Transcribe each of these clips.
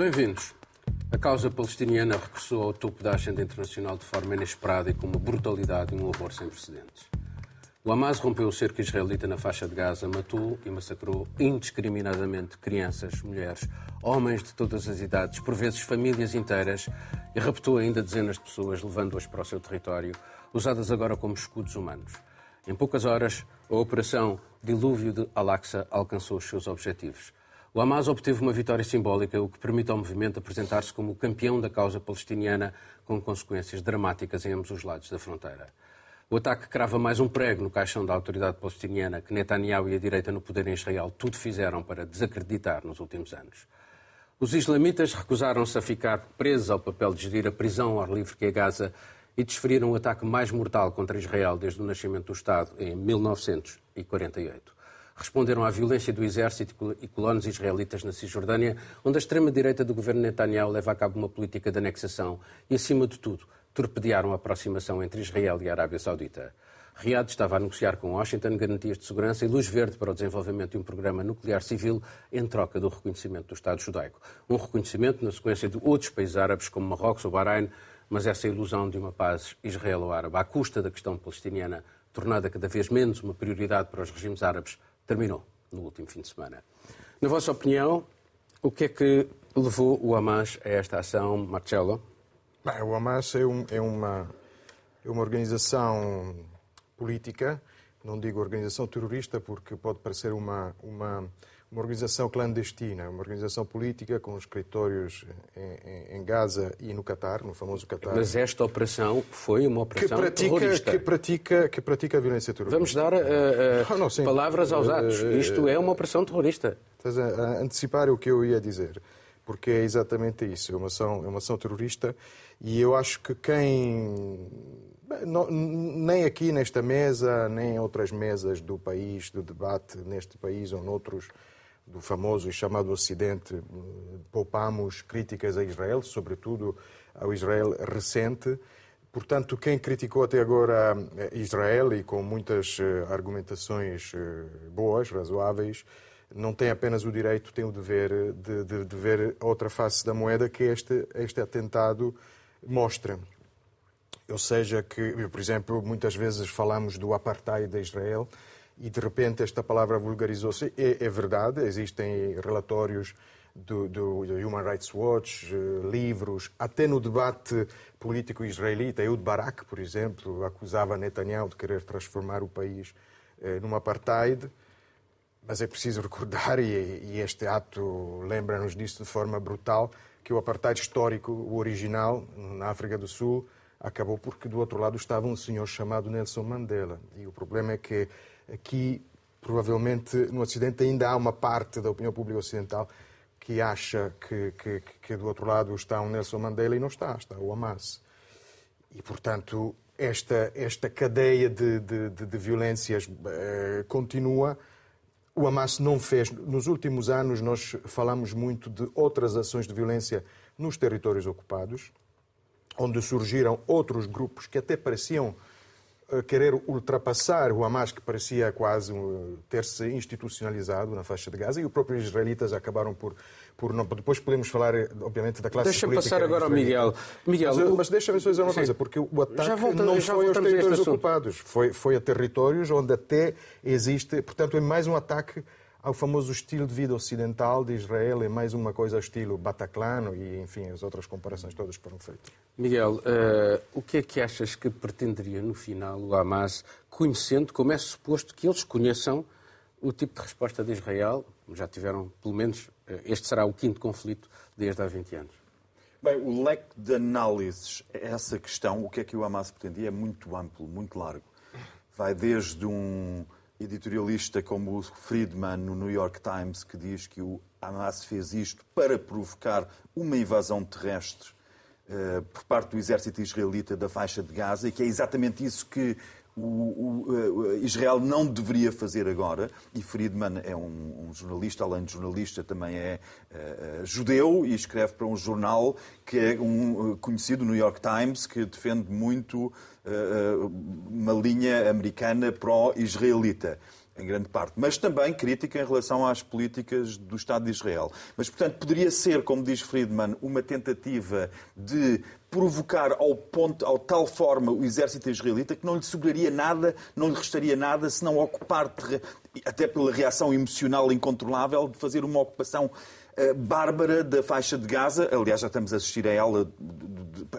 Bem-vindos. A causa palestiniana regressou ao topo da agenda internacional de forma inesperada e com uma brutalidade e um horror sem precedentes. O Hamas rompeu o cerco israelita na faixa de Gaza, matou e massacrou indiscriminadamente crianças, mulheres, homens de todas as idades, por vezes famílias inteiras, e raptou ainda dezenas de pessoas, levando-as para o seu território, usadas agora como escudos humanos. Em poucas horas, a operação Dilúvio de Al-Aqsa alcançou os seus objetivos. O Hamas obteve uma vitória simbólica, o que permite ao movimento apresentar-se como o campeão da causa palestiniana, com consequências dramáticas em ambos os lados da fronteira. O ataque crava mais um prego no caixão da autoridade palestiniana que Netanyahu e a direita no poder em Israel tudo fizeram para desacreditar nos últimos anos. Os islamitas recusaram-se a ficar presos ao papel de gerir a prisão ao ar livre que é Gaza e desferiram o ataque mais mortal contra Israel desde o nascimento do Estado em 1948. Responderam à violência do exército e colonos israelitas na Cisjordânia, onde a extrema-direita do governo Netanyahu leva a cabo uma política de anexação e, acima de tudo, torpedearam a aproximação entre Israel e a Arábia Saudita. Riad estava a negociar com Washington garantias de segurança e luz verde para o desenvolvimento de um programa nuclear civil em troca do reconhecimento do Estado judaico. Um reconhecimento na sequência de outros países árabes como Marrocos ou Bahrein, mas essa ilusão de uma paz israelo-árabe à custa da questão palestiniana, tornada cada vez menos uma prioridade para os regimes árabes, terminou no último fim de semana. Na vossa opinião, o que é que levou o Hamas a esta ação, Marcelo? Bem, o Hamas é, um, é, uma, é uma organização política, não digo organização terrorista porque pode parecer uma, uma, uma organização clandestina, uma organização política com escritórios em, em, Gaza e no Catar, no famoso Catar. Mas esta operação foi uma operação que pratica, terrorista. Que pratica, que pratica a violência terrorista. Vamos dar uh, uh, não, palavras aos atos. Isto é uma operação terrorista. Estás a antecipar o que eu ia dizer porque é exatamente isso, é uma ação, é uma ação terrorista e eu acho que quem não, nem aqui nesta mesa, nem em outras mesas do país, do debate neste país ou noutros, do famoso e chamado Ocidente, poupamos críticas a Israel, sobretudo ao Israel recente. Portanto, quem criticou até agora Israel e com muitas eh, argumentações eh, boas, razoáveis, não tem apenas o direito, tem o dever de, de, de ver outra face da moeda que este, este atentado mostra. Ou seja, que, por exemplo, muitas vezes falamos do apartheid de Israel e de repente esta palavra vulgarizou-se. É, é, verdade, existem relatórios do, do, Human Rights Watch, eh, livros, até no debate político israelita. Eud Barak, por exemplo, acusava Netanyahu de querer transformar o país eh, num apartheid. Mas é preciso recordar, e, este ato lembra-nos disso de forma brutal, que o apartheid histórico, o original, na África do Sul, acabou porque do outro lado estava um senhor chamado Nelson Mandela. E o problema é que aqui, provavelmente, no Ocidente ainda há uma parte da opinião pública ocidental que acha que, que, que do outro lado está um Nelson Mandela e não está, está o Hamas. E, portanto, esta, esta cadeia de, de, de, de violências eh, continua o Hamas não fez. Nos últimos anos, nós falamos muito de outras ações de violência nos territórios ocupados, onde surgiram outros grupos que até pareciam querer ultrapassar o Hamas, que parecia quase ter se institucionalizado na faixa de Gaza, e os próprios israelitas acabaram por por não. Depois podemos falar, obviamente, da classe deixa política. Deixa passar agora ao Miguel. Miguel mas, mas deixa-me só dizer uma Sim. coisa, porque o ataque volta, não foi aos territórios ocupados, foi, foi a territórios onde até existe. Portanto, é mais um ataque ao famoso estilo de vida ocidental de Israel, é mais uma coisa ao estilo bataclano e, enfim, as outras comparações todas foram feitas. Miguel, uh, o que é que achas que pretenderia no final o Hamas, conhecendo, como é suposto que eles conheçam o tipo de resposta de Israel, já tiveram, pelo menos, eh, este será o quinto conflito desde há 20 anos. Bem, o leque de análises a essa questão, o que é que o Hamas pretendia, é muito amplo, muito largo. Vai desde um editorialista como o Friedman no New York Times, que diz que o Hamas fez isto para provocar uma invasão terrestre uh, por parte do exército israelita da faixa de Gaza, e que é exatamente isso que o, o, Israel não deveria fazer agora, e Friedman é um, um jornalista, além de jornalista, também é uh, judeu e escreve para um jornal que é um conhecido, New York Times, que defende muito uh, uma linha americana pró-israelita. em grande parte, mas também crítica em relação às políticas do Estado de Israel. Mas, portanto, poderia ser, como diz Friedman, uma tentativa de provocar ao ponto, ao tal forma o exército israelita que não lhe sobraria nada, não lhe restaria nada se não ocupar, até pela reação emocional incontrolável, de fazer uma ocupação uh, bárbara da faixa de Gaza. Aliás, já estamos a assistir a ela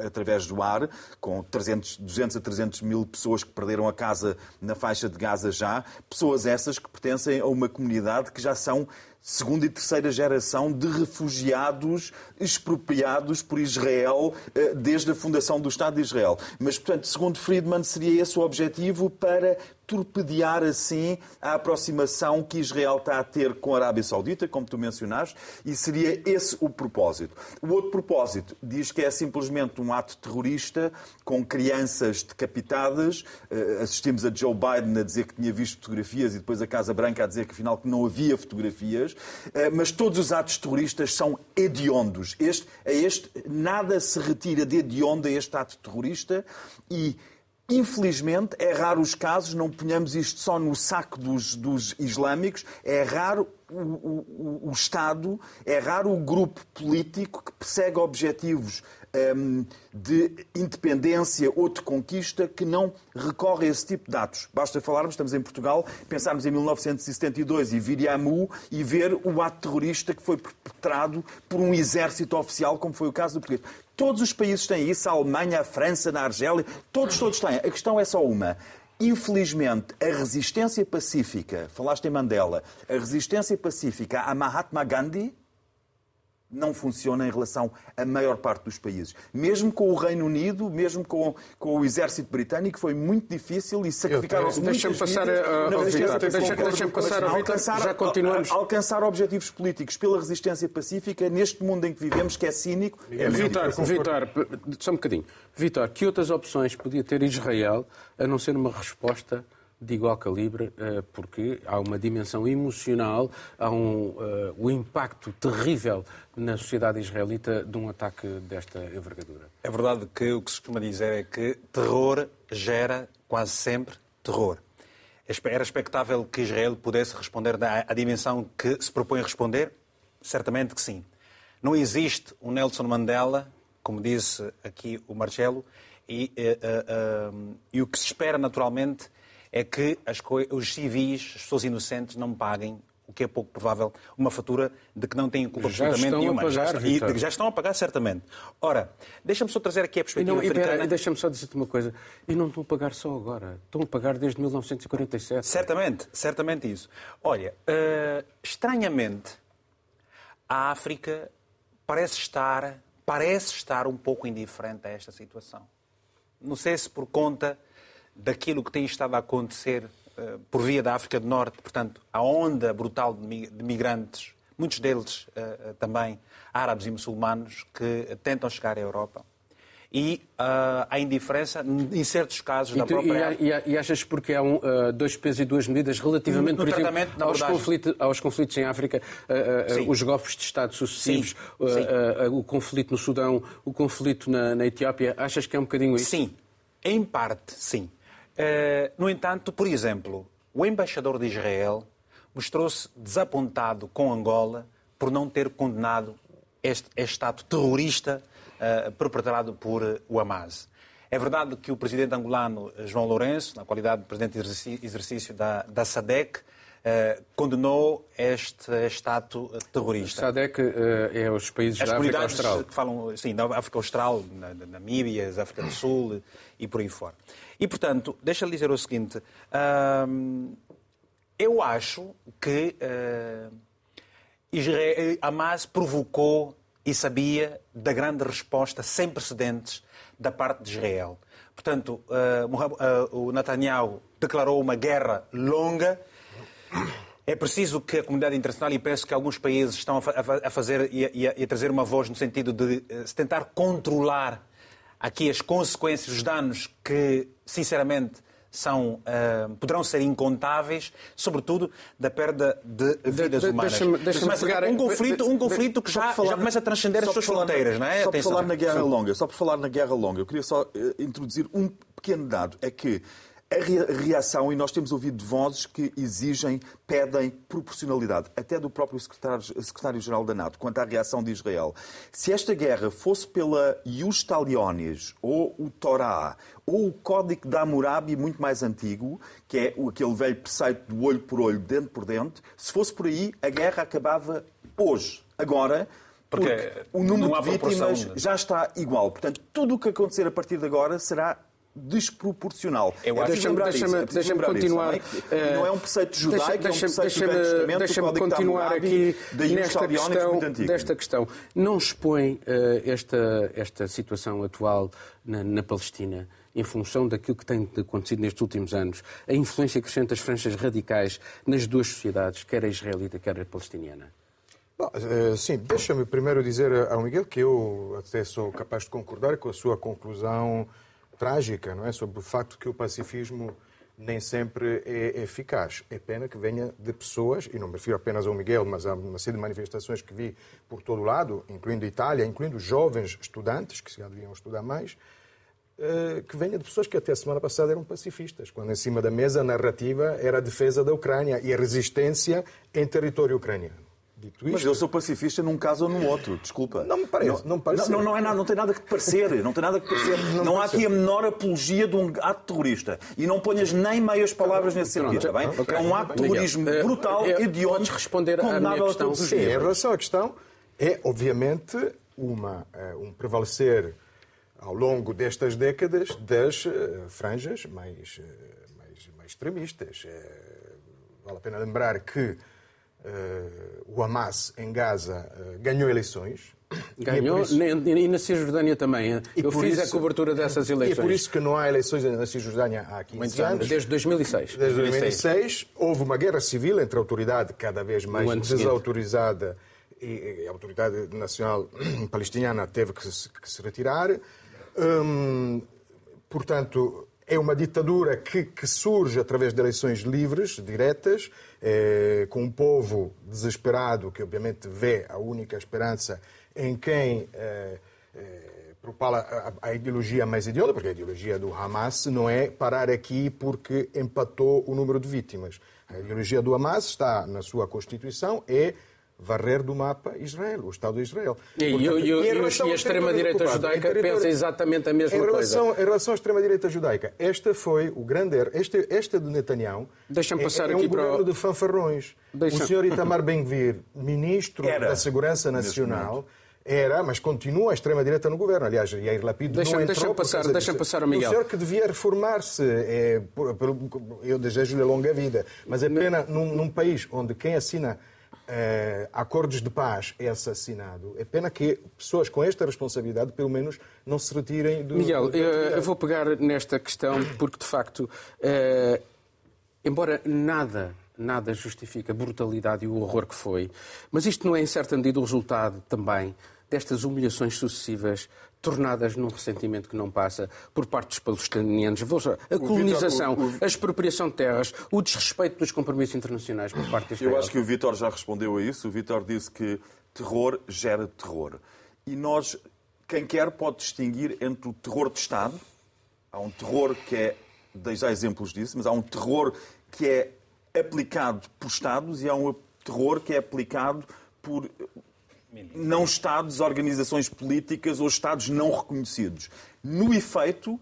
através do ar, com 300, 200 a 300 mil pessoas que perderam a casa na faixa de Gaza já. Pessoas essas que pertencem a uma comunidade que já são segunda e terceira geração de refugiados expropriados por Israel eh, desde a fundação do Estado de Israel. Mas, portanto, segundo Friedman, seria esse o objetivo para torpedear assim a aproximação que Israel está a ter com a Arábia Saudita, como tu mencionaste, e seria esse o propósito. O outro propósito diz que é simplesmente um ato terrorista com crianças decapitadas. Eh, assistimos a Joe Biden a dizer que tinha visto fotografias e depois a Casa Branca a dizer que afinal que não havia fotografias. Eh, mas todos os atos terroristas são hediondos. Este, a este, nada se retira de hediondo a este ato terrorista e Infelizmente, é raro os casos, não ponhamos isto só no saco dos, dos islâmicos, é raro o, o, o, Estado, é raro o grupo político que persegue objetivos um, de independência ou de conquista que não recorre a esse tipo de atos. Basta falarmos, estamos em Portugal, pensarmos em 1972 e vir a Amu e ver o ato terrorista que foi perpetrado por um exército oficial, como foi o caso do português. Todos os países têm isso, a Alemanha, a França, a Argélia, todos, todos têm. A questão é só uma. Infelizmente, a resistência pacífica, falaste em Mandela, a resistência pacífica a Mahatma Gandhi não funciona em relação à maior parte dos países. Mesmo com o Reino Unido, mesmo com, com o exército britânico, foi muito difícil e sacrificaram-se muitas Deixa-me passar ao Vitor. Deixa-me passar ao Vitor. Já continuamos. Alcançar objetivos políticos pela resistência pacífica, neste mundo em que vivemos, que é cínico... É Vitor, Vitor, só um bocadinho. Vitor, que outras opções podia ter Israel a não ser uma resposta de igual calibre, eh, porque há uma dimensão emocional, há um, uh, o impacto terrível na sociedade israelita de um ataque desta envergadura. É verdade que o que se costuma dizer é que terror gera quase sempre terror. Era expectável que Israel pudesse responder à dimensão que se propõe a responder? Certamente que sim. Não existe um Nelson Mandela, como disse aqui o Marcelo, e, uh, e o que se espera naturalmente é que os civis, as pessoas inocentes, não paguem o que é pouco provável, uma fatura de que não têm culpa já absolutamente nenhuma. Pagar, já, e, já estão a pagar, certamente. Ora, deixa-me só trazer aqui a perspectiva e não, africana. Deixa-me só dizer-te uma coisa. E não estão a pagar só agora. Estão a pagar desde 1947. Certamente, certamente isso. Olha, uh, estranhamente, a África parece estar, parece estar um pouco indiferente a esta situação. Não sei se por conta daquilo que tem estado a acontecer uh, por via da África do Norte, portanto, a onda brutal de migrantes, muitos deles uh, também árabes e muçulmanos, que tentam chegar à Europa. E uh, a indiferença, em certos casos, da própria... E, e, achas porque há um, dois pesos e duas medidas relativamente, no, no por exemplo, aos, conflitos, aos conflitos em África, os golpes de Estado sucessivos, sim, sim. o conflito no Sudão, o conflito na, na Etiópia, achas que é um bocadinho isso? Sim, em parte, sim. Eh, no entanto, por exemplo, o embaixador de Israel mostrou-se desapontado com Angola por não ter condenado este, este ato terrorista uh, perpetrado por o Hamas. É verdade que o presidente angolano João Lourenço, na qualidade de presidente de exercício da, da SADEC, uh, condenou este, este ato terrorista. A SADEC uh, é os países As da África Austral. que falam, sim, da África Austral, na, na Namíbia, África do Sul e por aí fora. E, portanto, deixa-lhe dizer o seguinte, uh, eu acho que uh, Israel, Hamas provocou e sabia da grande resposta sem precedentes da parte de Israel. Portanto, uh, o Netanyahu declarou uma guerra longa. É preciso que a comunidade internacional, e penso que alguns países estão a, fazer e a, e a trazer uma voz no sentido de uh, se tentar controlar aqui as consequências, os danos que, sinceramente, são, uh, poderão ser incontáveis, sobretudo da perda de vidas de, de, humanas. Deixa deixa Mas pegar, um conflito, um conflito que já, falar, já começa a transcender as suas fronteiras, não é? Só por falar na Guerra Longa, só por falar na Guerra Longa, eu queria só uh, introduzir um pequeno dado, é que a reação, e nós temos ouvido vozes que exigem, pedem proporcionalidade, até do próprio secretário-geral da NATO, quanto à reação de Israel. Se esta guerra fosse pela Ius Talionis, ou o Torá, ou o Código da Hammurabi muito mais antigo, que é aquele velho preceito do olho por olho, dente por dente, se fosse por aí, a guerra acabava hoje. Agora, porque, porque o número de vítimas já está igual. Portanto, tudo o que acontecer a partir de agora será desproporcional. Eu acho deixa-me deixa deixa continuar. Isso, não, é? não, é? um preceito judaico, deixa, é um preceito deixa, deixa-me continuar aqui nesta questão, desta questão. Não expõe uh, esta, esta situação atual na, na Palestina em função daquilo que tem acontecido nestes últimos anos, a influência crescente das franjas radicais nas duas sociedades, quer a israelita, quer a palestiniana? Bom, eh, sim, deixa-me primeiro dizer ao Miguel que eu até sou capaz de concordar com a sua conclusão trágica, não é? Sobre o facto que o pacifismo nem sempre é eficaz. É pena que venha de pessoas, e não me refiro apenas ao Miguel, mas a uma série de manifestações que vi por todo o lado, incluindo a Itália, incluindo jovens estudantes, que se deviam estudar mais, eh, que venha de pessoas que até a semana passada eram pacifistas, quando em cima da mesa a narrativa era a defesa da Ucrânia e a resistência em território ucraniano. Dito isto... Mas eu sou pacifista num caso ou no outro, desculpa. Não me parece. Não, não, me parece. não, não, é nada, não tem nada que parecer. Não tem nada que parecer. Não, não há aqui a menor apologia de um ato terrorista. E não ponhas nem meias palavras nesse sentido, está bem? Okay. É um ato de terrorismo brutal, é, hediondo, responder condenável a todos os Sim, em relação à questão, é obviamente uma, eh, um prevalecer ao longo destas décadas das uh, franjas mais, uh, mais, mais extremistas. Uh, vale a pena lembrar que Uh, o Hamas em Gaza uh, ganhou eleições. Ganhou, e, é isso... e na Cisjordânia também. Eu fiz isso... a cobertura dessas eleições. E é por isso que não há eleições na Cisjordânia há 15 anos. Desde 2006. Desde 2006. Houve uma guerra civil entre a autoridade cada vez mais desautorizada e a autoridade nacional palestiniana teve que se, que se retirar. Hum, portanto, é uma ditadura que, que, surge através de eleições livres, diretas, eh, com um povo desesperado que, obviamente, vê a única esperança em quem eh, propala a, a, ideologia mais idiota, porque a ideologia do Hamas não é parar aqui porque empatou o número de vítimas. A ideologia do Hamas está na sua Constituição, é varrer do mapa Israel, o Estado de Israel. E, Portanto, e, e, e a extrema-direita judaica território... pensa exatamente a mesma em relação, coisa. Em relação à extrema-direita judaica, esta foi o grande erro. Este, esta de Netanyahu Deixa-me passar é, é um aqui governo para de fanfarrões. Deixa... O senhor Itamar Ben-Gvir, ministro Era, da Segurança Nacional, era, mas continua a extrema-direita no governo. Aliás, Yair Lapid deixa, não entrou... Deixa-me passar, deixa passar ao Miguel. O senhor que devia reformar-se, é, eu desejo-lhe longa vida, mas é pena num, num país onde quem assina uh, acordos de paz é assassinado, é pena que pessoas com esta responsabilidade, pelo menos, não se retirem do. Miguel, do... eu vou pegar nesta questão porque, de facto, uh, embora nada nada justifica a brutalidade e o horror que foi. Mas isto não é, em certa medida, o resultado também destas humilhações sucessivas tornadas num ressentimento que não passa por parte dos palestinianos. A colonização, a expropriação de terras, o desrespeito dos compromissos internacionais por parte deste Eu acho que o Vítor já respondeu a isso. O Vítor disse que terror gera terror. E nós, quem quer, pode distinguir entre o terror de Estado, há um terror que é, dei já exemplos disso, mas há um terror que é aplicado por Estados e há um terror que é aplicado por não Estados, organizações políticas ou Estados não reconhecidos. No efeito,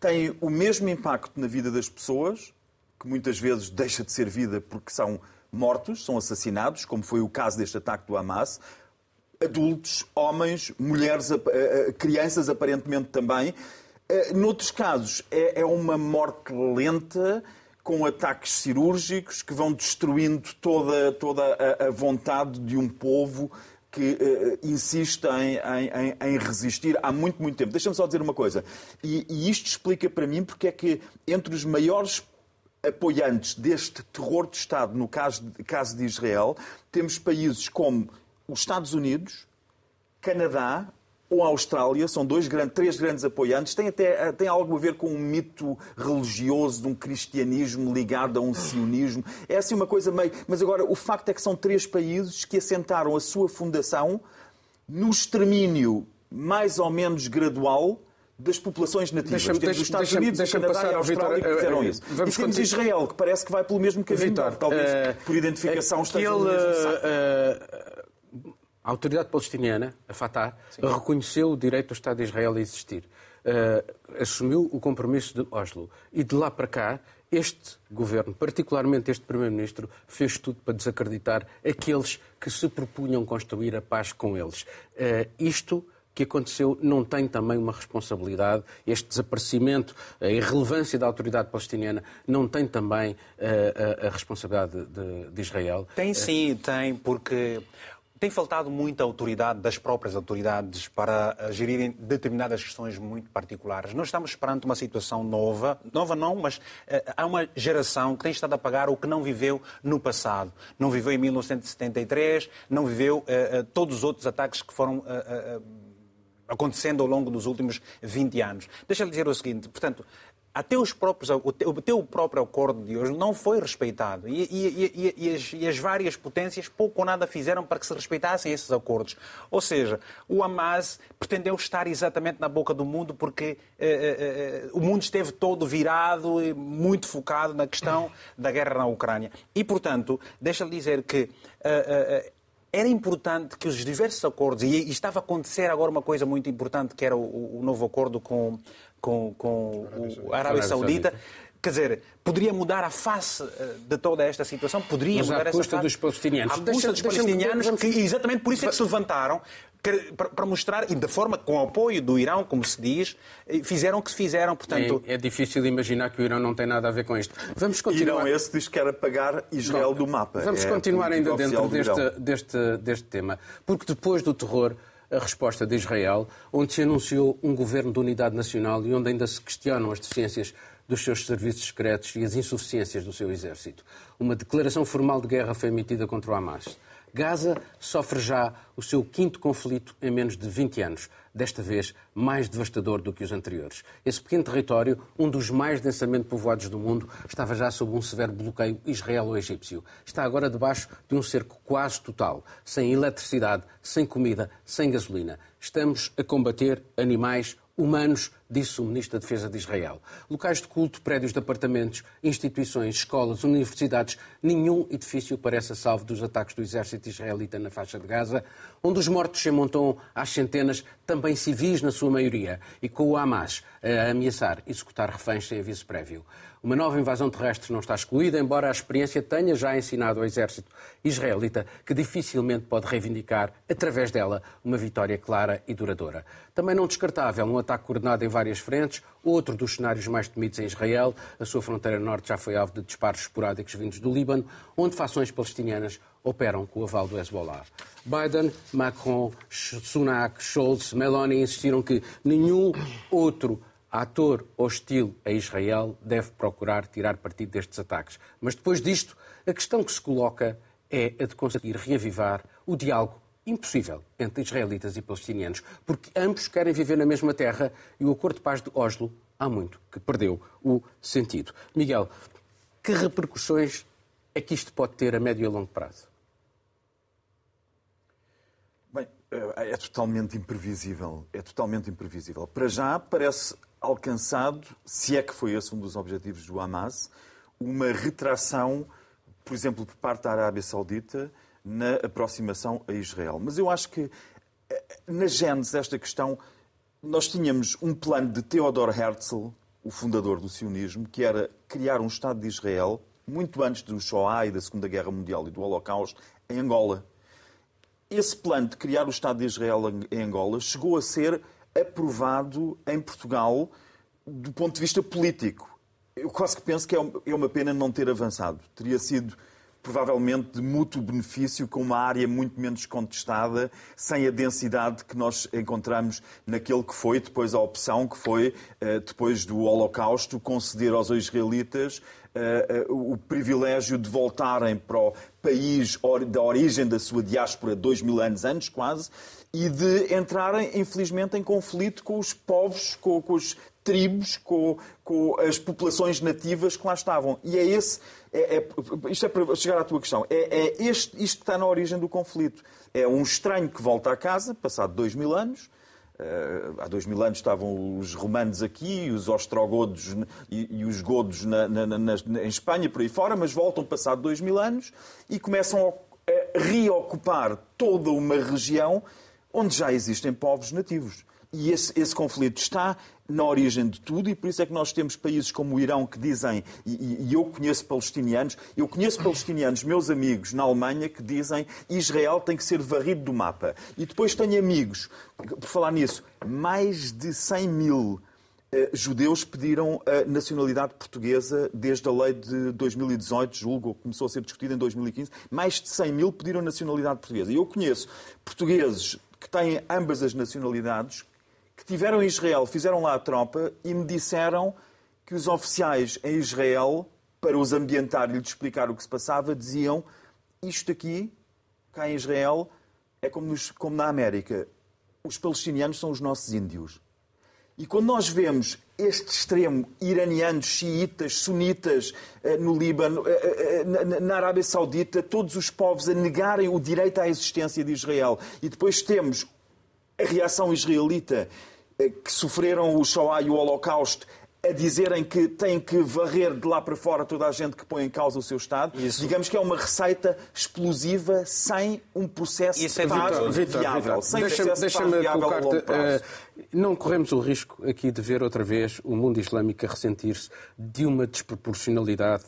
tem o mesmo impacto na vida das pessoas, que muitas vezes deixa de ser vida porque são mortos, são assassinados, como foi o caso deste ataque do Hamas. Adultos, homens, mulheres, crianças aparentemente também. Eh, noutros casos, é, é uma morte lenta, com ataques cirúrgicos que vão destruindo toda, toda a vontade de um povo que uh, insiste em, em, em, resistir há muito, muito tempo. Deixa-me só dizer uma coisa. E, e, isto explica para mim porque é que entre os maiores apoiantes deste terror de Estado, no caso caso de Israel, temos países como os Estados Unidos, Canadá, ou a Austrália, são dois grandes, três grandes apoiantes, tem até tem algo a ver com um mito religioso de um cristianismo ligado a um sionismo. É assim uma coisa meio. Mas agora, o facto é que são três países que assentaram a sua fundação no extermínio mais ou menos gradual das populações nativas. Deixa-me- temos os deixa- Estados deixa-me- Unidos, o deixa-me Canadá e passar Vitor, Austrália que fizeram eh, eh, isso. vamos e temos continuar. Israel, que parece que vai pelo mesmo caminho, Vitor, talvez eh, por identificação aquele, mesmo saco. eh, a autoridade palestiniana, a Fatah, reconheceu o direito do Estado de Israel a existir. Eh, assumiu o compromisso de Oslo. E de lá para cá, este governo, particularmente este primeiro-ministro, fez tudo para desacreditar aqueles que se propunham construir a paz com eles. Eh, isto que aconteceu não tem também uma responsabilidade, este desaparecimento, a irrelevância da autoridade palestiniana não tem também eh, a, a responsabilidade de, de Israel? Tem sim, tem, porque tem faltado muita autoridade das próprias autoridades para eh, gerirem determinadas questões muito particulares. Nós estamos perante uma situação nova, nova não, mas eh, há uma geração que tem estado a pagar o que não viveu no passado. Não viveu em 1973, não viveu eh, eh, todos os outros ataques que foram eh, eh, acontecendo ao longo dos últimos 20 anos. Deixa-lhe dizer o seguinte, portanto, até, os próprios, o teu- o próprio acordo de hoje não foi respeitado. E, e- e- as, e as várias potências pouco ou nada fizeram para que se respeitassem esses acordos. Ou seja, o Hamas pretendeu estar exatamente na boca do mundo porque eh, eh, eh, o mundo esteve todo virado e muito focado na questão da guerra na Ucrânia. E, portanto, deixa-lhe dizer que eh, eh, era importante que os diversos acordos, e, e estava a acontecer agora uma coisa muito importante, que era o, o novo acordo com, com, com o- a Arábia Arábia Saudita. Saudita. Quer dizer, poderia mudar a face eh, de toda esta situação, poderia Mas à mudar essa custa face. dos palestinianos. À custa Deixa- dos palestinianos, vamos- que exatamente por isso é que se levantaram, que- para, para mostrar, e de forma com o apoio do Irão, como se diz, fizeram o que se fizeram. Portanto, É, é difícil imaginar que o Irão não tem nada a ver com isto. Vamos continuar. não esse diz que quer apagar Israel do mapa. Vamos É continuar ainda dentro Irão. deste, deste, deste tema. Porque depois do terror, a resposta de Israel, onde se anunciou um governo de unidade nacional e onde ainda se questionam as deficiências dos seus serviços secretos e as insuficiências do seu exército. Uma declaração formal de guerra foi emitida contra o Hamas. Gaza sofre já o seu quinto conflito em menos de 20 anos, desta vez mais devastador do que os anteriores. Esse pequeno território, um dos mais densamente povoados do mundo, estava já sob um severo bloqueio israelo-egípcio. Está agora debaixo de um cerco quase total, sem eletricidade, sem comida, sem gasolina. Estamos a combater animais humanos, disse o Ministro da Defesa de Israel. Locais de culto, prédios de apartamentos, instituições, escolas, universidades, nenhum edifício parece a salvo dos ataques do exército israelita na faixa de Gaza, onde os mortos se amontam às centenas, também civis na sua maioria, e com o Hamas a ameaçar executar reféns sem aviso prévio. Uma nova invasão terrestre não está excluída, embora a experiência tenha já ensinado ao exército israelita que dificilmente pode reivindicar, através dela, uma vitória clara e duradoura. Também não descartável um ataque coordenado em várias frentes, outro dos cenários mais temidos em Israel. A sua fronteira norte já foi alvo de disparos esporádicos vindos do Líbano, onde fações palestinianas operam com o aval do Hezbollah. Biden, Macron, Sunak, Scholz, Meloni insistiram que nenhum outro ator hostil a Israel deve procurar tirar partido destes ataques. Mas depois disto, a questão que se coloca é a de conseguir reavivar o diálogo impossível entre israelitas e palestinianos, porque ambos querem viver na mesma terra e o acordo de paz de Oslo há muito que perdeu o sentido. Miguel, que repercussões é que isto pode ter a médio e a longo prazo? Bem, é é totalmente imprevisível. É totalmente imprevisível. Para já, parece alcançado, se é que foi esse um dos objetivos do Hamas, uma retração, por exemplo, por parte da Arábia Saudita na aproximação a Israel. Mas eu acho que, eh, na gênese desta questão, nós tínhamos um plano de Theodor Herzl, o fundador do sionismo, que era criar um Estado de Israel, muito antes do Shoah e da Segunda Guerra Mundial e do Holocausto, em Angola. Esse plano de criar o Estado de Israel em Angola chegou a ser aprovado em Portugal do ponto de vista político. Eu quase que penso que é uma pena não ter avançado. Teria sido provavelmente de mútuo benefício com uma área muito menos contestada, sem a densidade que nós encontramos naquele que foi depois a opção que foi, eh, depois do Holocausto, conceder aos israelitas eh, o privilégio de voltarem para o país da origem da sua diáspora, dois mil anos antes quase, e de entrarem, infelizmente, em conflito com os povos, com, com as tribos, com, com, as populações nativas que lá estavam. E é esse. É, é, isto é para chegar à tua questão. É, é este, isto que está na origem do conflito. É um estranho que volta a casa, passado dois mil anos, há dois mil anos estavam os romanos aqui, os ostrogodos e, e os godos na, na, na, em Espanha, por aí fora, mas voltam passado dois mil anos e começam a reocupar toda uma região onde já existem povos nativos. E esse, esse, conflito está na origem de tudo e por isso é que nós temos países como o Irão que dizem, e, e, eu conheço palestinianos, eu conheço palestinianos, meus amigos na Alemanha, que dizem Israel tem que ser varrido do mapa. E depois tenho amigos, por falar nisso, mais de 100 mil Uh, judeus pediram a nacionalidade portuguesa desde a lei de 2018, julgo, começou a ser discutida em 2015. Mais de 100 mil pediram nacionalidade portuguesa. E eu conheço portugueses que têm ambas as nacionalidades que tiveram em Israel, fizeram lá a tropa e me disseram que os oficiais em Israel, para os ambientar e lhes explicar o que se passava, diziam isto aqui, cá em Israel, é como, nos, como na América. Os palestinianos são os nossos índios. E quando nós vemos este extremo, iranianos, xiitas, sunitas, eh, no Líbano, eh, eh, na Arábia Saudita, todos os povos a negarem o direito à existência de Israel, e depois temos a reação israelita que sofreram o Shoah e o Holocausto a dizerem que têm que varrer de lá para fora toda a gente que põe em causa o seu Estado. Isso. Digamos que é uma receita explosiva sem um processo Isso é viável. Vitor, sem deixa-me deixa colocar uh, Não corremos o risco aqui de ver outra vez o mundo islâmico a ressentir-se de uma desproporcionalidade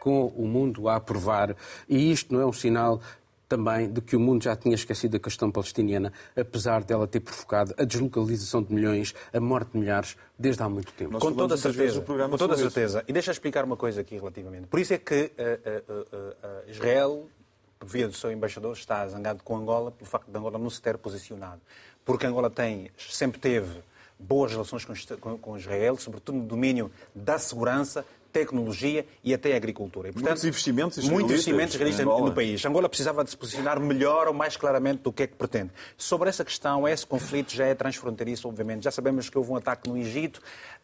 com o mundo a aprovar, e isto não é um sinal também de que o mundo já tinha esquecido a questão palestiniana, apesar dela ter provocado a deslocalização de milhões, a morte de milhares, desde há muito tempo. com toda certeza. Com toda certeza. E deixa explicar uma coisa aqui relativamente. Por isso é que uh, uh, uh, Israel, por via do seu embaixador, está zangado com Angola pelo facto de Angola não se ter posicionado. Porque Angola tem, sempre teve boas relações com, com Israel, sobretudo no domínio da segurança, tecnologia e até agricultura. E, portanto, muitos investimentos muitos investimentos israelitas no país. Angola precisava de se posicionar melhor ou mais claramente do que é que pretende. Sobre essa questão, esse conflito já é transfronteiriço, obviamente. Já sabemos que houve um ataque no Egito,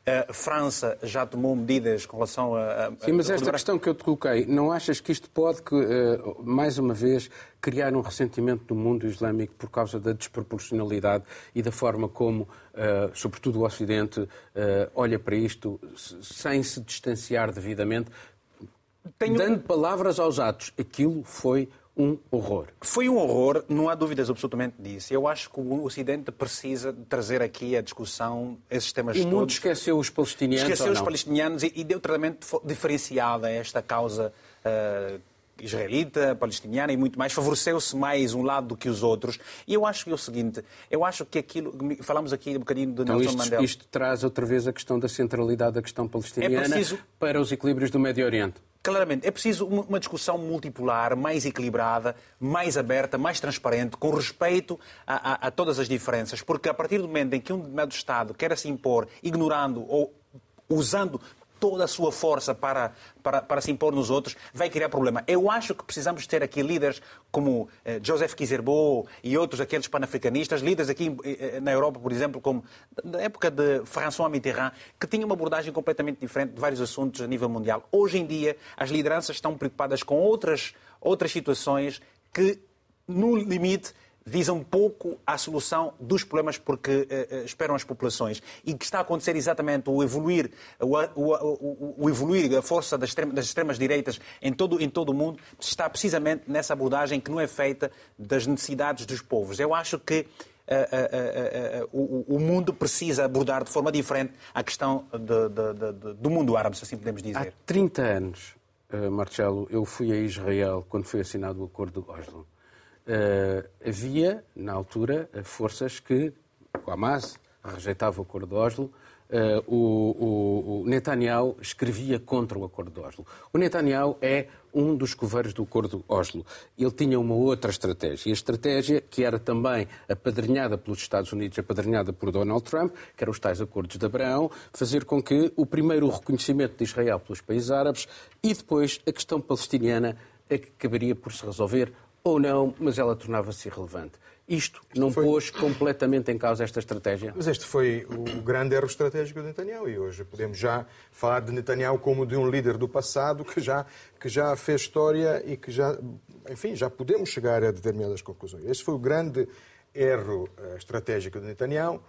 a França já tomou medidas com relação a. Sim, mas esta questão que eu te coloquei, não achas que isto pode, eh, mais uma vez, criar um ressentimento do mundo islâmico por causa da desproporcionalidade e da forma como, eh, sobretudo o Ocidente, eh, olha para isto sem se distanciar devidamente, Tenho... dando palavras aos atos? Aquilo foi um horror. Foi um horror, não há dúvidas absolutamente disso. Eu acho que o Ocidente precisa trazer aqui a discussão, esses temas o todos. O mundo esqueceu os palestinianos Esqueceu os palestinianos e, e deu tratamento diferenciado a esta causa uh, israelita, palestiniana e muito mais, favoreceu-se mais um lado do que os outros. E eu acho que é o seguinte, eu acho que aquilo, falamos aqui um bocadinho de então, Nelson isto, Mandela. Isto traz outra vez a questão da centralidade da questão palestiniana é preciso... para os equilíbrios do Médio Oriente. Claramente, é preciso uma discussão multipolar, mais equilibrada, mais aberta, mais transparente, com respeito a, a, a todas as diferenças, porque a partir do momento em que um determinado Estado quer se impor, ignorando ou usando toda a sua força para, para, para se impor nos outros, vai criar problema. Eu acho que precisamos ter aqui líderes como eh, Joseph Kizerbo e outros aqueles panafricanistas, líderes aqui eh, na Europa, por exemplo, como na época de François Mitterrand, que tinham uma abordagem completamente diferente de vários assuntos a nível mundial. Hoje em dia, as lideranças estão preocupadas com outras, outras situações que, no limite, visam pouco à solução dos problemas porque uh, esperam as populações. E que está a acontecer exatamente o evoluir, o, o, o, evoluir a força das, extremas, das extremas direitas em todo, em todo o mundo está precisamente nessa abordagem que não é feita das necessidades dos povos. Eu acho que uh, uh, o, o, mundo precisa abordar de forma diferente a questão de, de, de, do mundo árabe, se assim podemos dizer. Há 30 anos, Marcelo, eu fui a Israel quando foi assinado o Acordo de Oslo. Uh, havia, na altura, forças que, o Hamas rejeitava o acordo de Oslo, uh, o, o, o, Netanyahu escrevia contra o acordo de Oslo. O Netanyahu é um dos coveiros do acordo de Oslo. Ele tinha uma outra estratégia, a estratégia que era também apadrinhada pelos Estados Unidos, apadrinhada por Donald Trump, que eram os tais acordos de Abraão, fazer com que o primeiro reconhecimento de Israel pelos países árabes e depois a questão palestiniana é acabaria por se resolver ou não, mas ela tornava-se irrelevante. Isto não foi... pôs completamente em causa esta estratégia? Mas este foi o grande erro estratégico de Netanyahu e hoje podemos já falar de Netanyahu como de um líder do passado que já, que já fez história e que já, enfim, já podemos chegar a determinadas conclusões. Este foi o grande erro uh, estratégico de Netanyahu.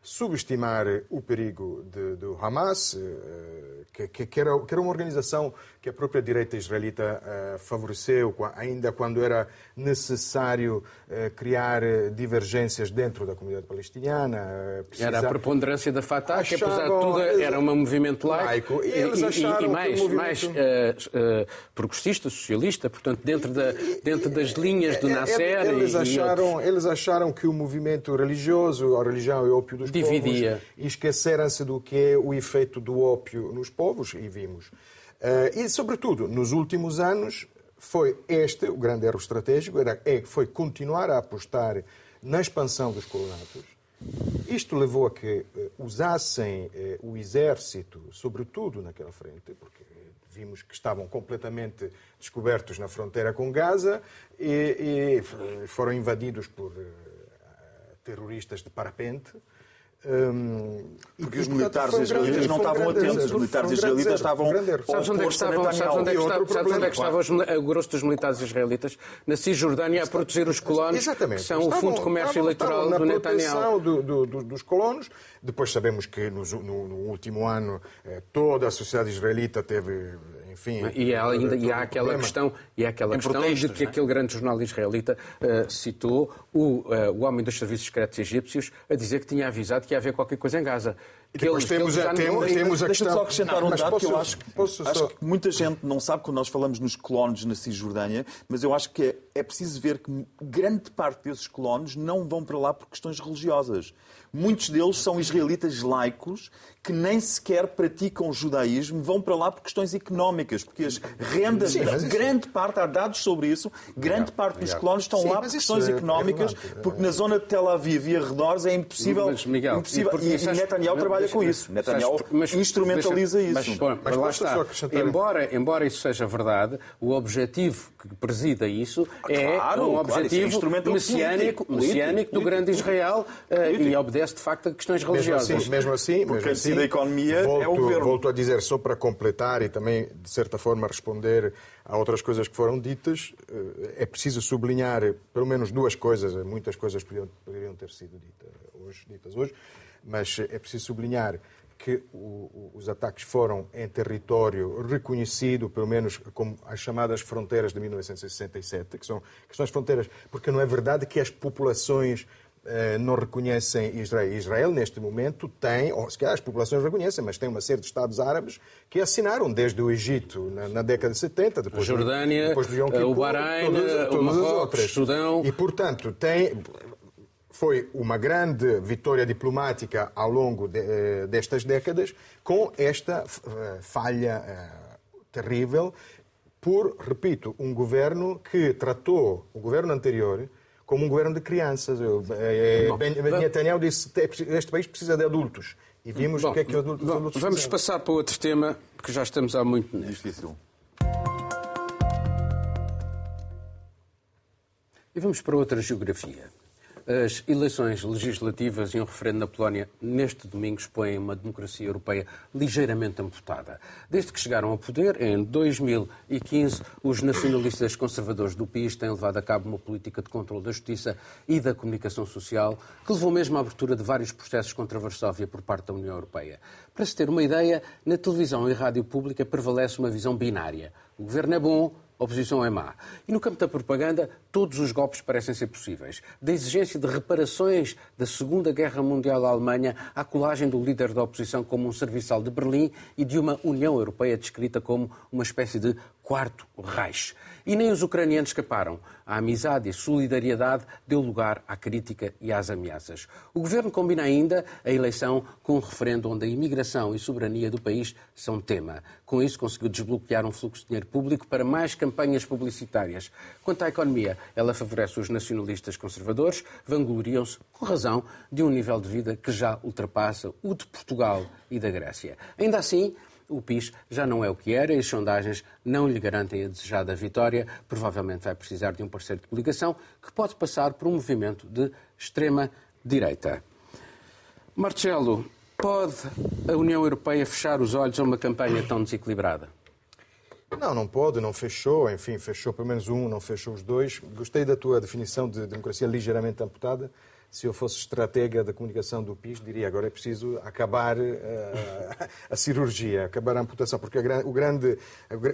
subestimar o perigo de, do Hamas, eh, que, que, era, que, era, uma organização que a própria direita israelita uh, favoreceu, ainda quando era necessário uh, criar divergências dentro da comunidade palestiniana. Uh, precisa... Era a preponderância da Fatah, achavam... que apesar de tudo era um movimento laico. E, eles acharam e, e mais, movimento... mais progressista, socialista, portanto, dentro, da, dentro das linhas do Nasser. Eles acharam, eles acharam que o movimento religioso, a religião e o ópio dos Dividia. povos, e esqueceram-se do que é o efeito do ópio nos povos, e vimos. Uh, e, sobretudo, nos últimos anos, foi este o grande erro estratégico, era, é, foi continuar a apostar na expansão dos colonatos. Isto levou a que uh, usassem uh, o exército, sobretudo naquela frente, porque vimos que estavam completamente descobertos na fronteira com Gaza e, e foram invadidos por terroristas de parapente. Um, Porque e, os militares israelitas não estavam atentos, os militares israelitas estavam Sabes onde é que estavam, sabes onde é que estava, sabes onde é que estava o grosso dos militares israelitas? Na Cisjordânia a proteger os colonos, Exatamente. que são estavam, o fundo de comércio eleitoral estavam do Netanyahu. Do, do, do, dos colonos. Depois sabemos que no, no, no último ano eh, toda a sociedade israelita teve enfim. E há, ainda, e há aquela problema. questão, e há aquela questão de que é? aquele grande jornal israelita uh, citou o, uh, o homem dos serviços secretos egípcios a dizer que tinha avisado que haver qualquer coisa em Gaza. Que depois eles, temos, a, temos, não... temos a questão... só acrescentar não, um dado posso, que eu acho, posso, acho só... que muita gente não sabe quando nós falamos nos colonos na Cisjordânia, mas eu acho que é, é preciso ver que grande parte desses colonos não vão para lá por questões religiosas. Muitos deles são israelitas laicos que nem sequer praticam o judaísmo, vão para lá por questões económicas, porque as rendas, Sim, grande isso... parte, há dados sobre isso, grande parte dos colonos estão Sim, lá por questões é, económicas, é porque na zona de Tel Aviv e arredores é impossível. Mas, Miguel, impossível. E, e, e Netanyahu mas, trabalha com isso. Netanyahu mas, instrumentaliza deixa, isso. Mas, mas lá está. Embora, embora isso seja verdade, o objetivo que presida isso é claro, um objetivo claro, é messiânico, político, messiânico político, do grande Israel uh, e obedece de facto a questões religiosas. Mesmo assim, mesmo assim, mesmo assim da economia volto, é o governo. Volto a dizer, só para completar e também, de certa forma, responder a outras coisas que foram ditas, eh, é preciso sublinhar pelo menos duas coisas, muitas coisas poderiam, poderiam ter sido ditas hoje, ditas hoje, mas é preciso sublinhar que o, os ataques foram em território reconhecido, pelo menos como as chamadas fronteiras de 1967, que são, que são as fronteiras, porque não é verdade que as populações eh, não reconhecem Israel. Israel, neste momento, tem, ou se calhar as populações reconhecem, mas tem uma série de Estados árabes que assinaram desde o Egito na, na década de 70, depois, a Jordânia, depois do Yom Kippur, o Bahrein, todas, todas o Marrocos, o Sudão. E, portanto, tem, foi uma grande vitória diplomática ao longo de, eh, destas décadas com esta uh, falha uh, terrível por, repito, um governo que tratou o governo anterior como um governo de crianças. Eh, Netanyahu disse que este país precisa de adultos. E vimos bom, o que é que adultos, bom, adultos Vamos fizeram. passar para outro tema, porque já estamos há muito. Difícil. E vamos para outra geografia. As eleições legislativas e um referendo na Polónia neste domingo expõem uma democracia europeia ligeiramente amputada. Desde que chegaram ao poder, em 2015, os nacionalistas conservadores do país têm levado a cabo uma política de controle da justiça e da comunicação social que levou mesmo à abertura de vários processos contra Varsóvia por parte da União Europeia. Para se ter uma ideia, na televisão e rádio pública prevalece uma visão binária. O governo é bom, oposição é má. E no campo da propaganda, todos os golpes parecem ser possíveis. Da exigência de reparações da Segunda Guerra Mundial à Alemanha à colagem do líder da oposição como um serviçal de Berlim e de uma União Europeia descrita como uma espécie de quarto Reich. E nem os ucranianos escaparam. A amizade e a solidariedade deu lugar à crítica e às ameaças. O governo combina ainda a eleição com um referendo onde a imigração e soberania do país são tema. Com isso, conseguiu desbloquear um fluxo de dinheiro público para mais campanhas publicitárias. Quanto à economia, ela favorece os nacionalistas conservadores, vangloriam-se, com razão, de um nível de vida que já ultrapassa o de Portugal e da Grécia. Ainda assim, o PIS já não é o que era e as sondagens não lhe garantem a desejada vitória. Provavelmente vai precisar de um parceiro de coligação que pode passar por um movimento de extrema-direita. Marcelo, pode a União Europeia fechar os olhos a uma campanha tão desequilibrada? Não, não pode, não fechou, enfim, fechou pelo menos um, não fechou os dois. Gostei da tua definição de democracia ligeiramente amputada. Se eu fosse estratega da comunicação do PIS, diria agora é preciso acabar uh, a cirurgia, acabar a amputação, porque a, o, grande,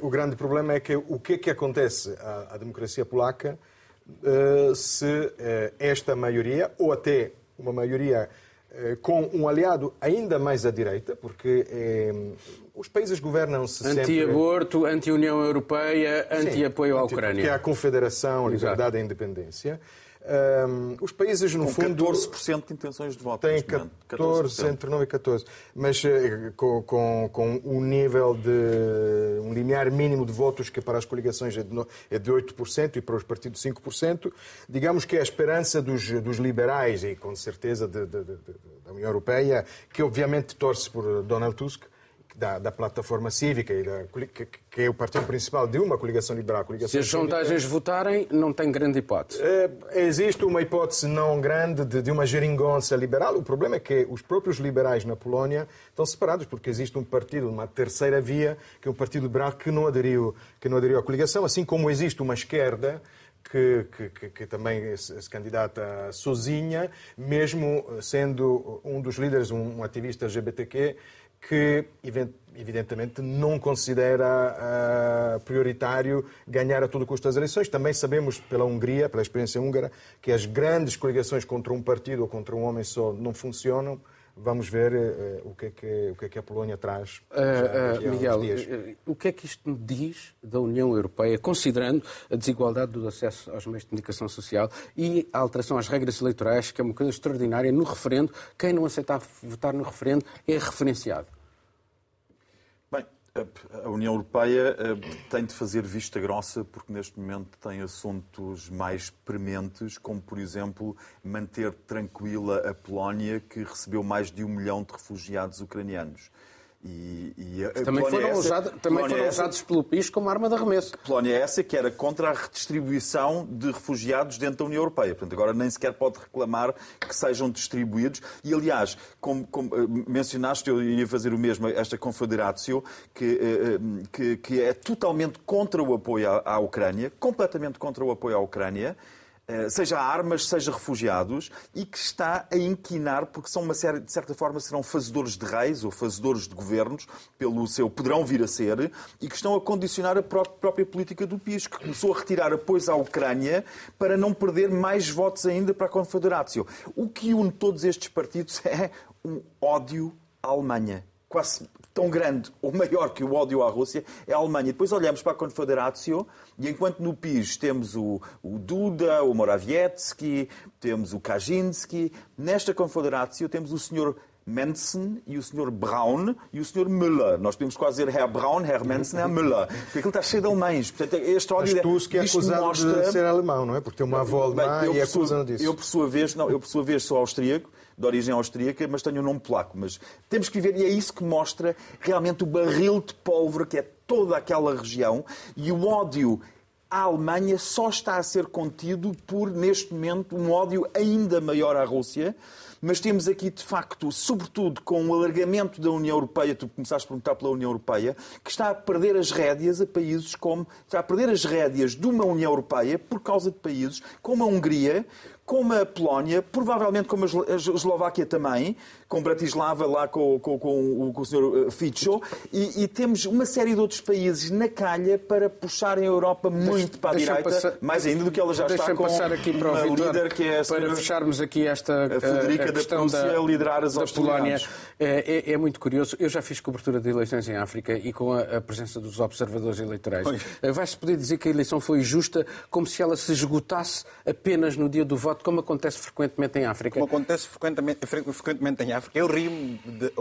o grande problema é que o que é que acontece à, à democracia polaca uh, se uh, esta maioria, ou até uma maioria com um aliado ainda mais à direita, porque os países governam-se sempre... Anti-aborto, anti-União Europeia, anti-apoio à Ucrânia. Que é a Confederação, a Liberdade e a Independência. Um, os países, no com fundo. 14% de intenções de voto. Têm 14, 14%. entre 9 e 14%. Mas uh, com, com, com um nível de. um limiar mínimo de votos que para as coligações é de, é de 8% e para os partidos 5%. Digamos que é a esperança dos, dos liberais e com certeza de, de, da União Europeia, que obviamente torce por Donald Tusk, da, da, plataforma cívica, e da, que, que, é o partido principal de uma coligação liberal. Coligação Se as sondagens votarem, não tem grande hipótese. É, existe uma hipótese não grande de, de, uma geringonça liberal. O problema é que os próprios liberais na Polónia estão separados, porque existe um partido, uma terceira via, que é o Partido Liberal, que não aderiu, que não aderiu à coligação, assim como existe uma esquerda que, que, que, também se, se, candidata sozinha, mesmo sendo um dos líderes, um ativista LGBTQ, que evidentemente não considera uh, prioritário ganhar a todo custo as eleições. Também sabemos pela Hungria, pela experiência húngara, que as grandes coligações contra um partido ou contra um homem só não funcionam. Vamos ver uh, o, que é que, o que é que a Polónia traz. Uh, Miguel, o que é que isto diz da União Europeia, considerando a desigualdade do acesso aos meios de comunicação social e a alteração às regras eleitorais, que é uma coisa extraordinária no referendo? Quem não aceitar votar no referendo é referenciado. A União Europeia eh, tem de fazer vista grossa porque neste momento tem assuntos mais prementes, como por exemplo manter tranquila a Polónia, que recebeu mais de um milhão de refugiados ucranianos. E, e também foram, essa, usado, também foram essa, usados pelo PIS como arma de arremesso. Polónia é essa que era contra a redistribuição de refugiados dentro da União Europeia. Portanto, agora nem sequer pode reclamar que sejam distribuídos. E, aliás, como, como eh, mencionaste, eu ia fazer o mesmo, esta Confederatio, que, eh, eh, que, que é totalmente contra o apoio à, à Ucrânia, completamente contra o apoio à Ucrânia. Eh, seja armas, seja refugiados, e que está a inquinar, porque são uma série, de certa forma, serão fazedores de reis ou fazedores de governos, pelo seu poderão vir a ser, e que estão a condicionar a própria política do PIS, que começou a retirar apoios à Ucrânia para não perder mais votos ainda para a Confederácio. O que une todos estes partidos é um ódio à Alemanha. Quase tão grande ou maior que o ódio à Rússia é a Alemanha. Depois olhamos para a Confederácio e enquanto no PIS temos o, o Duda, o Morawiecki, temos o Kaczynski, nesta Confederácio temos o senhor Mensen e o Sr. Braun e o Sr. Müller. Nós podemos quase dizer Herr Braun, Herr Mensen, Herr Müller. Porque aquilo está cheio de alemães. Portanto, este ódio... Mas Tusk é acusado mostra... de ser alemão, não é? Porque tem uma avó alemã e é acusado disso. Eu, por sua vez, não, eu, por sua vez, sou austríaco de origem austríaca, mas tenho um nome polaco. Mas temos que ver, e é isso que mostra realmente o barril de pólvora que é toda aquela região e o ódio à Alemanha só está a ser contido por, neste momento, um ódio ainda maior à Rússia. Mas temos aqui, de facto, sobretudo com o alargamento da União Europeia, tu começaste a perguntar pela União Europeia, que está a perder as rédeas a países como. está a perder as rédeas de uma União Europeia por causa de países como a Hungria, como a Polónia, provavelmente como a Eslováquia também, com Bratislava lá com, com, com, com o Sr. Eh, Fico, e, e, temos uma série de outros países na calha para puxarem a Europa muito para a direita, passar, mais ainda do que ela já está com passar aqui para o Vitor, líder que é a para fecharmos aqui esta a Federica a da Prússia da, liderar as da Polónia. É, é, é, muito curioso. Eu já fiz cobertura de eleições em África e com a, a presença dos observadores eleitorais. Eh, vai-se poder dizer que a eleição foi justa como se ela se esgotasse apenas no dia do voto como acontece frequentemente em África. Como acontece frequentemente, frequentemente em África. Eu rio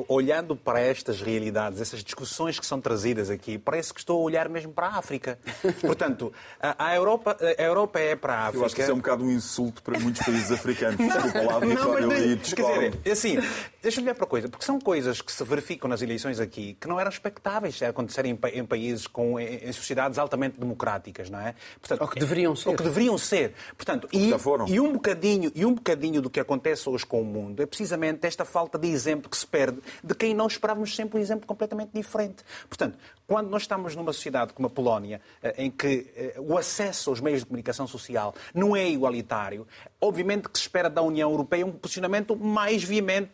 olhando para estas realidades, essas discussões que são trazidas aqui, parece que estou a olhar mesmo para a África. Portanto, a, a Europa, a Europa é para a África. Eu acho que isso é um bocado um insulto para muitos países africanos. Desculpa lá, Vitória, não, muito Quer dizer, é assim, deixa-me ver para a coisa, porque são coisas que se verificam nas eleições aqui que não eram expectáveis de acontecerem em, em países com em, em sociedades altamente democráticas, não é? Portanto, Ou que deveriam ser. Ou que deveriam ser. Portanto, e, já foram. e um bocadinho e um bocadinho do que acontece hoje com o mundo é precisamente esta falta de exemplo que se perde de quem nós esperávamos sempre um exemplo completamente diferente. Portanto, quando nós estamos numa sociedade como a Polónia, eh, em que eh, o acesso aos meios de comunicação social não é igualitário, obviamente que se espera da União Europeia um posicionamento mais veemente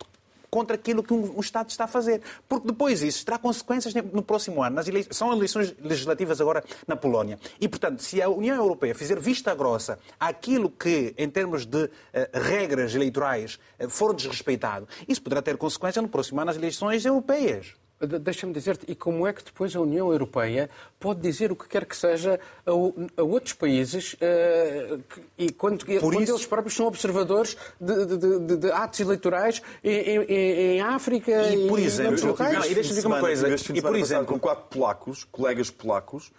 contra aquilo que um, Estado está a fazer. Porque depois isso terá consequências no próximo ano. Elei- São eleições legislativas agora na Polónia. E, portanto, se a União Europeia fizer vista grossa àquilo que, em termos de eh, regras eleitorais, eh, for desrespeitado, isso poderá ter consequência no próximo ano nas eleições europeias. De- Deixa-me dizer-te, e como é que depois a União Europeia pode dizer o que quer que seja a, a outros países eh, que- e quando, quando isso- eles próprios são observadores de, de- de- de- atos eleitorais em, em- em África E, por em exemplo, outros eu locais? e deixa-me dizer uma coisa, e por exemplo- com quatro polacos, colegas polacos,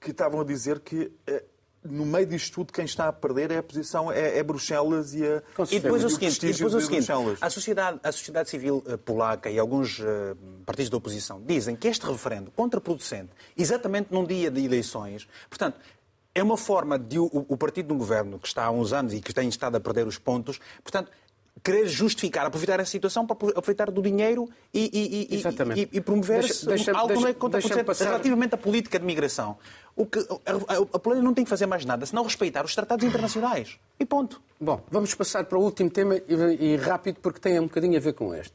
que estavam a dizer que eh, no meio disto tudo quem está a perder é a posição, é, é Bruxelas e a E depois o seguinte, e depois o seguinte a, sociedade, a sociedade civil eh, polaca e alguns eh, partidos da oposição dizem que este referendo contraproducente, exatamente num dia de eleições, portanto, é uma forma de o, o partido do governo, que está há uns anos e que tem estado a perder os pontos, portanto, querer justificar, aproveitar a situação para aproveitar do dinheiro e, e- e- e- promover Deixa- deixa- algo que não é deixa- deixa-me passar- Relativamente à política de migração, o que, a, a- Polónia não tem que fazer mais nada senão respeitar os tratados internacionais. E ponto. Bom, vamos passar para o último tema e, e rápido porque tem um bocadinho a ver com este.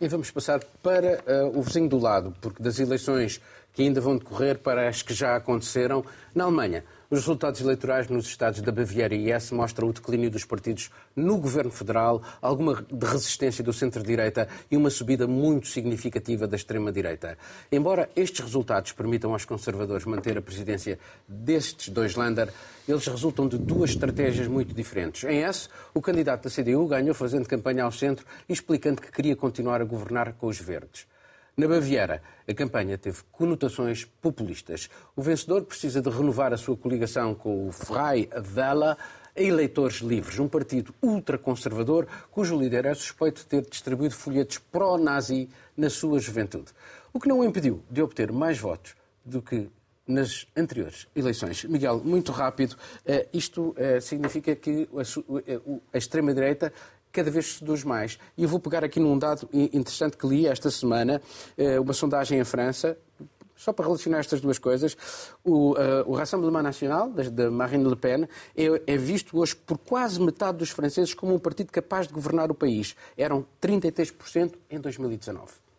E vamos passar para eh, o vizinho do lado, porque das eleições que ainda vão decorrer para as que já aconteceram na Alemanha. Os resultados eleitorais nos estados da Baviera e Hesse mostram o declínio dos partidos no governo federal, alguma resistência do centro-direita e uma subida muito significativa da extrema-direita. Embora estes resultados permitam aos conservadores manter a presidência destes dois Länder, eles resultam de duas estratégias muito diferentes. Em Hesse, o candidato da CDU ganhou fazendo campanha ao centro e explicando que queria continuar a governar com os verdes. Na Baviera, a campanha teve conotações populistas. O vencedor precisa de renovar a sua coligação com o Freie Wähler eleitores livres, um partido ultraconservador cujo líder é suspeito de ter distribuído folhetos pró-nazi na sua juventude. O que não o impediu de obter mais votos do que nas anteriores eleições. Miguel, muito rápido, eh, isto eh, significa que a eh, extrema-direita cada vez seduz mais. E eu vou pegar aqui num dado interessante que li esta semana, eh, uma sondagem em França, só para relacionar estas duas coisas, o, eh, o Rassemblement National, de Marine Le Pen, é, é visto hoje por quase metade dos franceses como um partido capaz de governar o país. Eram 33% em 2019.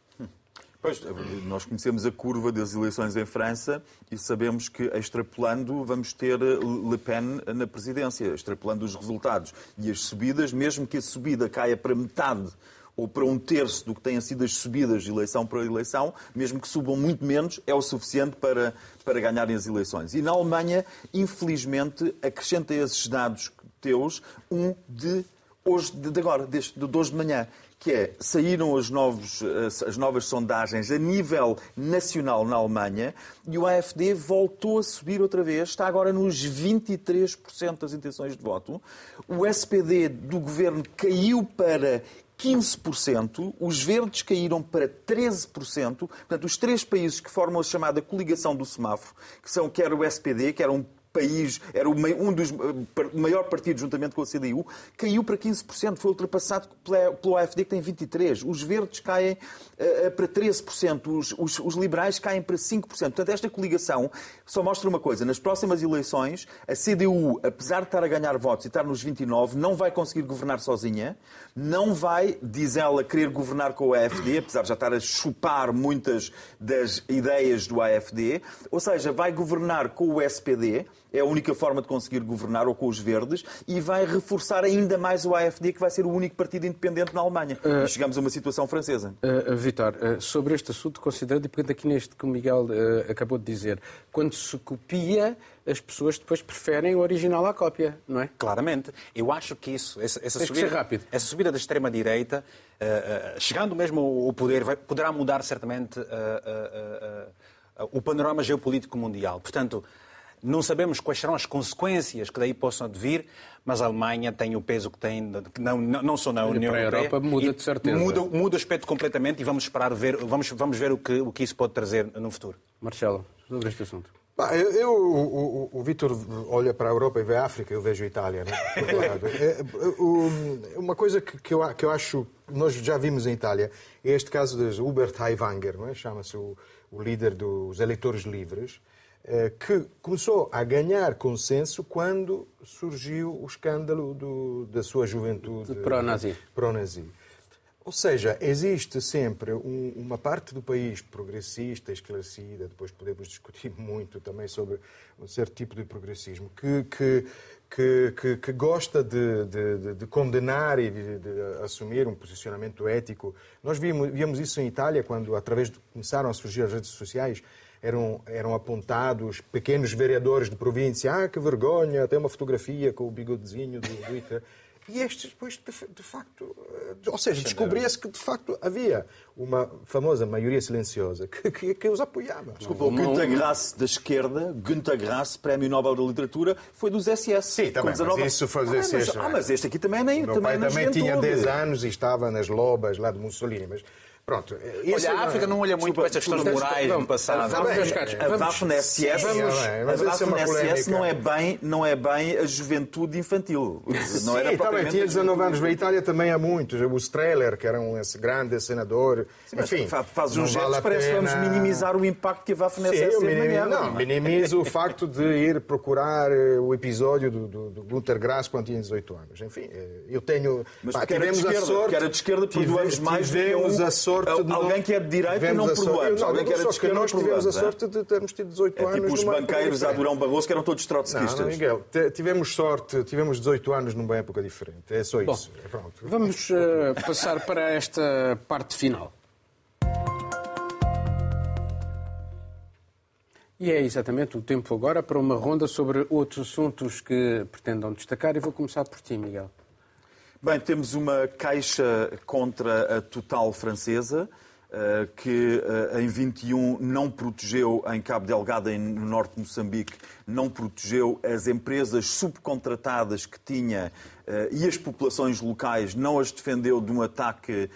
Pois, nós conhecemos a curva das eleições em França e sabemos que, extrapolando, vamos ter eh, Le Pen na presidência, extrapolando os resultados. E as subidas, mesmo que a subida caia para metade ou para um terço do que tenham sido as subidas de eleição para eleição, mesmo que subam muito menos, é o suficiente para, para ganharem as eleições. E na Alemanha, infelizmente, acrescenta esses dados teus um de hoje, de agora, deste, de hoje de manhã, que é, saíram as, novos, as, as novas sondagens a nível nacional na Alemanha e o AFD voltou a subir outra vez, está agora nos 23% das intenções de voto. O SPD do governo caiu para 15%, os verdes caíram para 13%. Portanto, os três países que formam a chamada coligação do semáforo, que são quer o SPD, que era um país, era um dos eh, maior partidos juntamente com a CDU, caiu para 15%, foi ultrapassado pelo AFD que tem 23%. Os verdes caem eh, para 13%, os, os, os liberais caem para 5%. Portanto, esta coligação só mostra uma coisa, nas próximas eleições, a CDU, apesar de estar a ganhar votos e estar nos 29, não vai conseguir governar sozinha, não vai, diz ela, querer governar com o AFD, apesar de já estar a chupar muitas das ideias do AFD, ou seja, vai governar com o SPD, é a única forma de conseguir governar, ou com os verdes, e vai reforçar ainda mais o AFD, que vai ser o único partido independente na Alemanha. E chegamos a uma situação francesa. Uh, uh, Vitor, uh, sobre este assunto, considerando, e pegando aqui neste que o Miguel uh, acabou de dizer, quando se copia, as pessoas depois preferem o original à cópia, não é? Claramente. Eu acho que isso, essa, essa que subida, ser rápido. essa subida da extrema-direita, eh, eh, chegando mesmo ao poder, vai- poderá mudar certamente eh, o panorama geopolítico mundial. Portanto, Não sabemos quais serão as consequências que daí possam advir, mas a Alemanha tem o peso que tem, não, não, não só na União para a Europeia. Europa muda de certeza. Muda, muda o aspecto completamente e vamos esperar ver, vamos, vamos ver o, que, o que isso pode trazer no futuro. Marcelo, sobre este assunto. Pá, eu, eu- o, o, o Vítor olha para a Europa e vê a África, eu vejo a Itália. Né? É, o- uma coisa que, que, eu, que eu acho, nós já vimos em Itália, é este caso de Hubert Aiwanger, é? chama-se o, o líder dos eleitores livres, que começou a ganhar consenso quando surgiu o escândalo do- da sua juventude De pró-nazi. pró-nazi. Ou seja, existe sempre um- uma parte do país progressista, esclarecida, depois podemos discutir muito também sobre um certo tipo de progressismo, que, que, que, que- que gosta de, de- de- de condenar e de, de assumir um posicionamento ético. Nós vimos, víamos isso em Itália, quando, através de, começaram a surgir as redes sociais, eram, eram apontados pequenos vereadores de província. Ah, que vergonha, tem uma fotografia com o bigodezinho do, Hitler. E estes, depois, de, de facto, eh, ou seja, descobria-se que de facto havia uma famosa maioria silenciosa que, que, que os apoiava. Desculpa, o Günter Grass da esquerda, Günter Grass, Prémio Nobel da Literatura, foi dos SS. Sim, também, com mas isso foi dos ah, mas, SS, ah, mas este aqui também, nem, O meu também pai é na também tinha juventude. 10 anos e estava nas lobas lá de Mussolini, mas pronto. isso Olha, a África não olha muito para estas questões morais do passado. Também, A é uma Waffen-SS polémica. não é bem não é bem a juventude infantil. Não era bem, propriamente tinha a 19 anos. Na Itália também há muitos. O Streller, que era um grande senador. Enfim, fa- faz uns gestos, parece que vamos minimizar o impacto que a na minimizo, guerra. não, minimizo o facto de ir procurar eh, o episódio do, Günter Grass quando tinha 18 anos. Enfim, eh, eu tenho. Mas pá, tivemos a sorte, porque era de esquerda, perdoamos mais que tivemos a sorte de alguém não- que é de direita tivemos não sorte- perdoamos. Alguém que era de esquerda nós tivemos a perdoamos, sorte de termos tido 18 É anos. tipo os banqueiros a. Durão Barroso que eram todos trotskistas. não, Miguel, tivemos sorte, tivemos 18 anos numa época diferente. É só isso. É pronto. Vamos eh, passar para esta parte final. E é exatamente o tempo agora para uma ronda sobre outros assuntos que pretendam destacar. E vou começar por ti, Miguel. Bem, temos uma caixa contra a Total francesa, eh, que eh, em 21 não protegeu, em Cabo Delgado, no norte de Moçambique, não protegeu as empresas subcontratadas que tinha eh, e as populações locais, não as defendeu de um ataque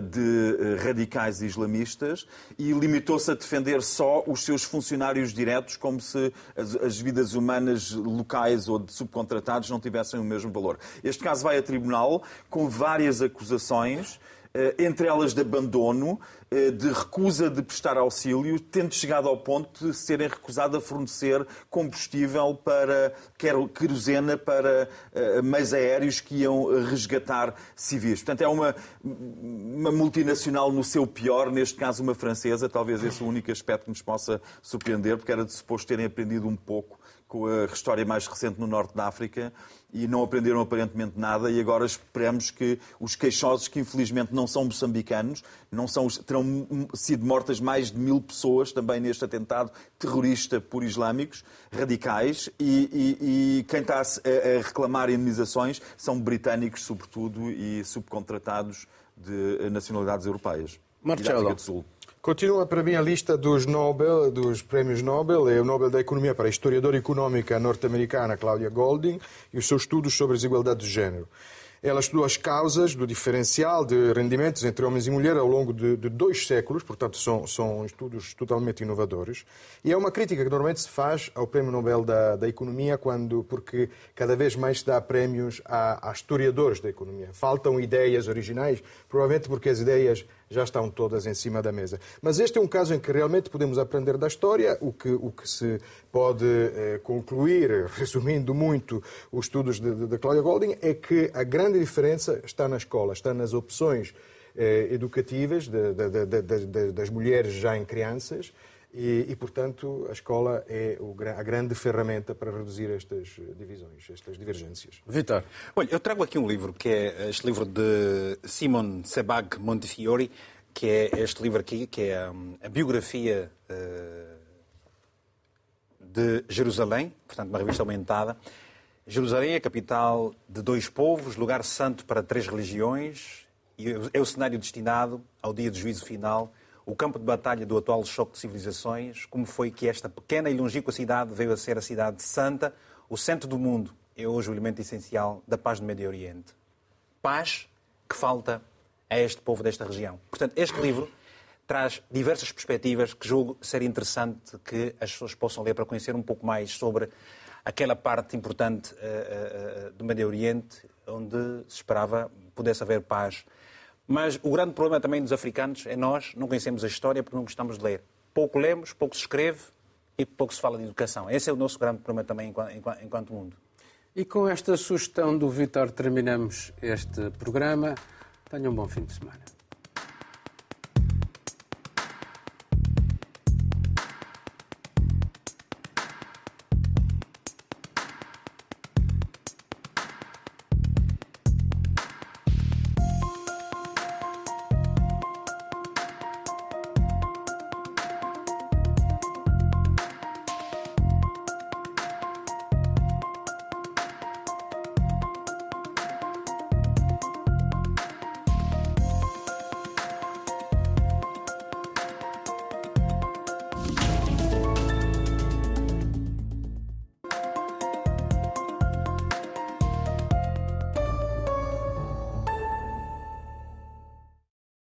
de eh, radicais islamistas e limitou-se a defender só os seus funcionários diretos, como se as, as vidas humanas locais ou de subcontratados não tivessem o mesmo valor. Este caso vai a tribunal com várias acusações. Eh, Entre elas de abandono, eh, de recusa de prestar auxílio, tendo chegado ao ponto de serem recusados a fornecer combustível para, quer querosena, para eh, meios aéreos que iam resgatar civis. Portanto, é uma, uma multinacional no seu pior, neste caso uma francesa, talvez esse o único aspecto que nos possa surpreender, porque era de suposto terem aprendido um pouco com a história mais recente no norte da África e não aprenderam aparentemente nada e agora esperamos que os queixosos, que infelizmente não são moçambicanos, não são, os- terão sido mortas mais de mil pessoas também neste atentado terrorista por islâmicos radicais e, e- e quem está a, a- reclamar indenizações são britânicos, sobretudo, e subcontratados de nacionalidades europeias. E da Marcelo. África do Sul. Continua para mim a lista dos Nobel, dos prémios Nobel, é o Nobel da Economia para a historiadora económica norte-americana Claudia Golding e os seus estudos sobre desigualdade de género. Ela estudou as causas do diferencial de rendimentos entre homens e mulheres ao longo de, de dois séculos, portanto são, são estudos totalmente inovadores. E é uma crítica que normalmente se faz ao Prémio Nobel da, da Economia, quando, porque cada vez mais se dá prémios a, a historiadores da economia. Faltam ideias originais, provavelmente porque as ideias já estão todas em cima da mesa. Mas este é um caso em que realmente podemos aprender da história. O que, o que se pode eh, concluir, resumindo muito os estudos de, de, de Claudia Golding, é que a grande diferença está na escola, está nas opções eh, educativas de, das mulheres já em crianças. E, e, portanto, a escola é o, a grande ferramenta para reduzir estas divisões, estas divergências. Vitor. Olha, eu trago aqui um livro, que é este livro de Simon Sebag Montefiore, que é este livro aqui, que é hum, a biografia eh, de Jerusalém, portanto, uma revista aumentada. Jerusalém é a capital de dois povos, lugar santo para três religiões, e é o cenário destinado ao dia do juízo final, o campo de batalha do atual choque de civilizações, como foi que esta pequena e longínqua cidade veio a ser a cidade santa, o centro do mundo, é hoje o elemento essencial da paz no Médio Oriente. Paz que falta a este povo desta região. Portanto, este livro traz diversas perspectivas que julgo ser interessante que as pessoas possam ler para conhecer um pouco mais sobre aquela parte importante uh, uh, do Médio Oriente, onde se esperava pudesse haver paz. Mas o grande problema também dos africanos é nós não conhecemos a história porque não gostamos de ler. Pouco lemos, pouco se escreve e pouco se fala de educação. Esse é o nosso grande problema também enquanto, enquanto mundo. E com esta sugestão do Vitor terminamos este programa. Tenham um bom fim de semana.